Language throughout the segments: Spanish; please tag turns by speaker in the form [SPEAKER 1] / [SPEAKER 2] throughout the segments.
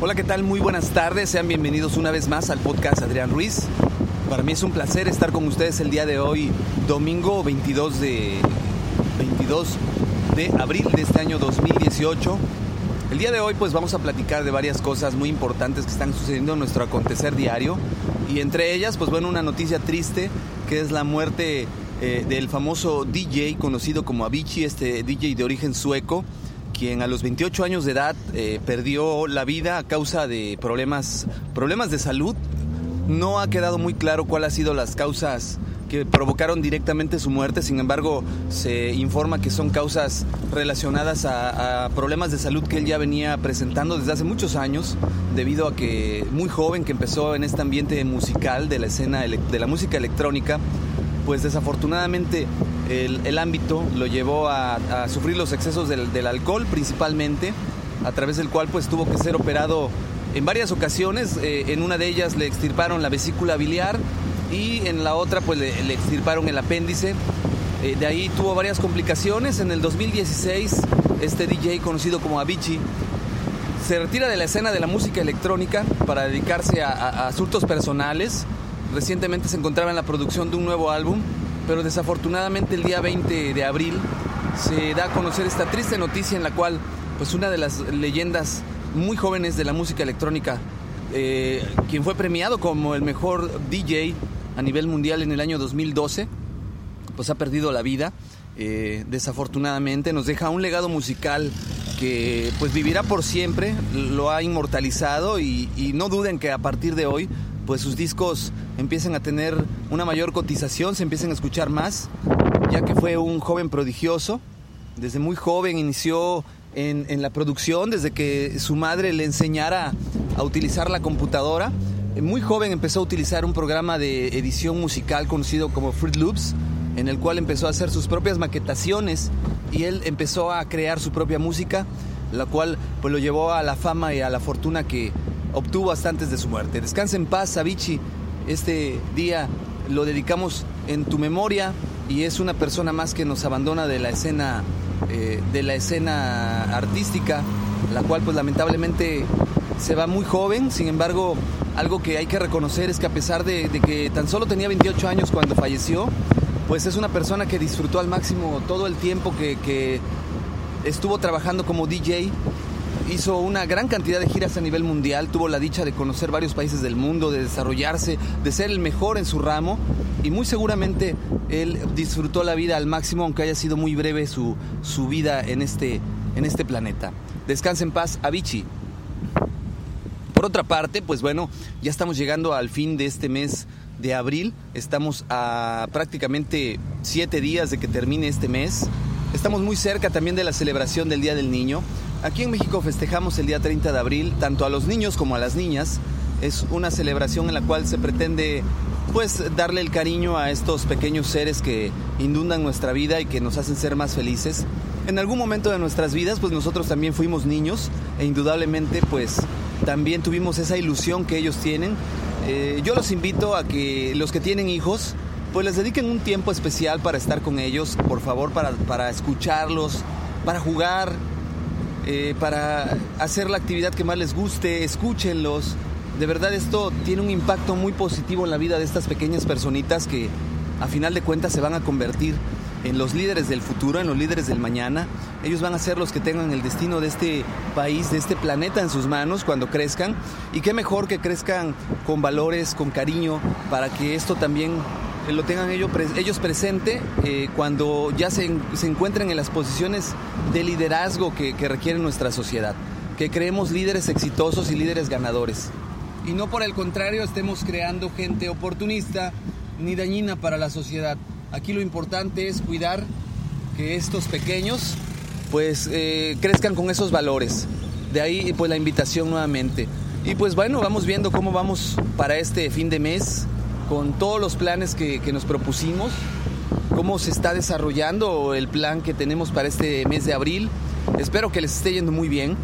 [SPEAKER 1] Hola, ¿qué tal? Muy buenas tardes. Sean bienvenidos una vez más al podcast Adrián Ruiz. Para mí es un placer estar con ustedes el día de hoy, domingo 22 de, 22 de abril de este año 2018. El día de hoy pues vamos a platicar de varias cosas muy importantes que están sucediendo en nuestro acontecer diario y entre ellas pues bueno una noticia triste que es la muerte eh, del famoso DJ conocido como Avicii, este DJ de origen sueco quien a los 28 años de edad eh, perdió la vida a causa de problemas, problemas de salud. No ha quedado muy claro cuáles han sido las causas que provocaron directamente su muerte, sin embargo se informa que son causas relacionadas a, problemas de salud que él ya venía presentando desde hace muchos años, debido a que muy joven que empezó en este ambiente musical de la escena de la música electrónica, pues desafortunadamente el, ámbito lo llevó a, sufrir los excesos del, alcohol principalmente, a través del cual pues tuvo que ser operado en varias ocasiones. Eh, en una de ellas le extirparon la vesícula biliar y en la otra pues le, extirparon el apéndice. Eh, de ahí tuvo varias complicaciones. En el 2016 este DJ conocido como Avicii se retira de la escena de la música electrónica para dedicarse a asuntos personales. Recientemente se encontraba en la producción de un nuevo álbum pero desafortunadamente el día 20 de abril se da a conocer esta triste noticia en la cual pues una de las leyendas muy jóvenes de la música electrónica, eh, quien fue premiado como el mejor DJ a nivel mundial en el año 2012, pues ha perdido la vida. Eh, desafortunadamente nos deja un legado musical que pues vivirá por siempre, lo ha inmortalizado y, y no duden que a partir de hoy pues sus discos empiecen a tener una mayor cotización, se empiecen a escuchar más, ya que fue un joven prodigioso. Desde muy joven inició en, la producción, desde que su madre le enseñara a utilizar la computadora. Muy joven empezó a utilizar un programa de edición musical conocido como Fruit Loops, en el cual empezó a hacer sus propias maquetaciones y él empezó a crear su propia música, la cual pues lo llevó a la fama y a la fortuna que obtuvo hasta antes de su muerte. Descansa en paz, Avicii. Este día lo dedicamos en tu memoria y es una persona más que nos abandona de la escena eh, de la escena artística, la cual pues lamentablemente se va muy joven. Sin embargo, algo que hay que reconocer es que a pesar de, que tan solo tenía 28 años cuando falleció, pues es una persona que disfrutó al máximo todo el tiempo que, que estuvo trabajando como DJ hizo una gran cantidad de giras a nivel mundial, tuvo la dicha de conocer varios países del mundo, de desarrollarse, de ser el mejor en su ramo y muy seguramente él disfrutó la vida al máximo, aunque haya sido muy breve su, su vida en este, en este planeta. Descanse en paz, Avicii. Por otra parte, pues bueno, ya estamos llegando al fin de este mes de abril, estamos a prácticamente siete días de que termine este mes. Estamos muy cerca también de la celebración del Día del Niño. Aquí en México festejamos el día 30 de abril tanto a los niños como a las niñas. Es una celebración en la cual se pretende pues darle el cariño a estos pequeños seres que inundan nuestra vida y que nos hacen ser más felices. en algún momento de nuestras vidas, pues nosotros también fuimos niños e indudablemente pues también tuvimos esa ilusión que ellos tienen. Eh, yo los invito a que los que tienen hijos, pues les dediquen un tiempo especial para estar con ellos, por favor, para, para escucharlos, para jugar, eh, para hacer la actividad que más les guste, escúchenlos. De verdad esto tiene un impacto muy positivo en la vida de estas pequeñas personitas que a final de cuentas se van a convertir en los líderes del futuro, en los líderes del mañana. Ellos van a ser los que tengan el destino de este país, de este planeta en sus manos cuando crezcan. Y qué mejor que crezcan con valores, con cariño, para que esto también lo tengan ellos, ellos presente eh, cuando ya se, encuentren en las posiciones de liderazgo que, que requiere nuestra sociedad. Que creemos líderes exitosos y líderes ganadores. Y no por el contrario estemos creando gente oportunista ni dañina para la sociedad. Aquí lo importante es cuidar que estos pequeños pues eh, crezcan con esos valores. De ahí pues la invitación nuevamente. Y pues bueno, vamos viendo cómo vamos para este fin de mes con todos los planes que, nos propusimos, cómo se está desarrollando el plan que tenemos para este mes de abril. Espero que les esté yendo muy bien.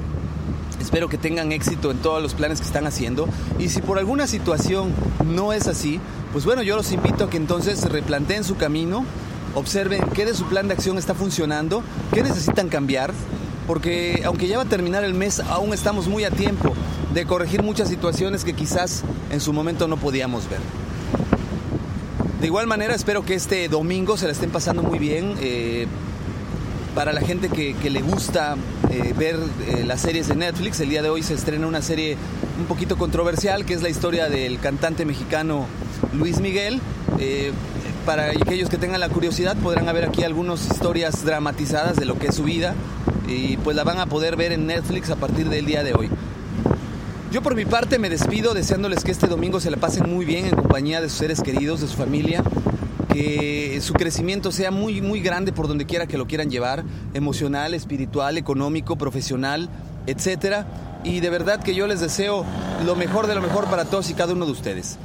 [SPEAKER 1] Espero que tengan éxito en todos los planes que están haciendo. Y si por alguna situación no es así, pues bueno, yo los invito a que entonces replanteen su camino, observen qué de su plan de acción está funcionando, qué necesitan cambiar, porque aunque ya va a terminar el mes, aún estamos muy a tiempo de corregir muchas situaciones que quizás en su momento no podíamos ver. De igual manera, espero que este domingo se la estén pasando muy bien. Eh, para la gente que, le gusta eh, ver eh, las series de Netflix, el día de hoy se estrena una serie un poquito controversial, que es la historia del cantante mexicano Luis Miguel. Para aquellos que tengan la curiosidad podrán ver aquí algunas historias dramatizadas de lo que es su vida y pues la van a poder ver en Netflix a partir del día de hoy. Yo por mi parte me despido deseándoles que este domingo se la pasen muy bien en compañía de sus seres queridos, de su familia, que su crecimiento sea muy muy grande por donde quiera que lo quieran llevar, emocional, espiritual, económico, profesional, etcétera. Y de verdad que yo les deseo lo mejor de lo mejor para todos y cada uno de ustedes.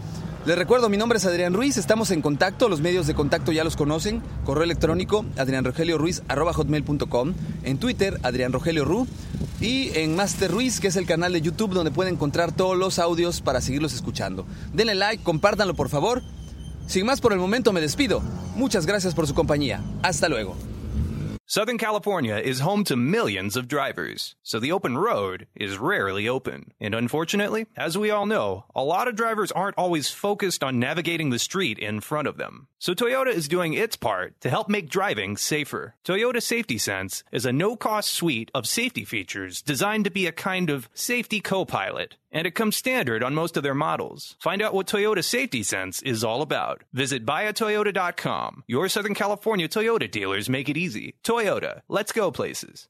[SPEAKER 1] Les recuerdo, mi nombre es Adrián Ruiz, estamos en contacto, los medios de contacto ya los conocen, correo electrónico adrianrogelioruiz.com, en Twitter Adrián Rogelio Ru y en Master Ruiz, que es el canal de YouTube donde pueden encontrar todos los audios para seguirlos escuchando. Denle like, compártanlo por favor. Sin más por el momento me despido. Muchas gracias por su compañía. Hasta luego.
[SPEAKER 2] Southern California is home to millions of drivers, so the open road is rarely open. And unfortunately, as we all know, a lot of drivers aren't always focused on navigating the street in front of them. So Toyota is doing its part to help make driving safer. Toyota Safety Sense is a no-cost suite of safety features designed to be a kind of safety co-pilot and it comes standard on most of their models. Find out what Toyota Safety Sense is all about. Visit buyatoyota.com. Your Southern California Toyota dealers make it easy. Toyota, let's go places.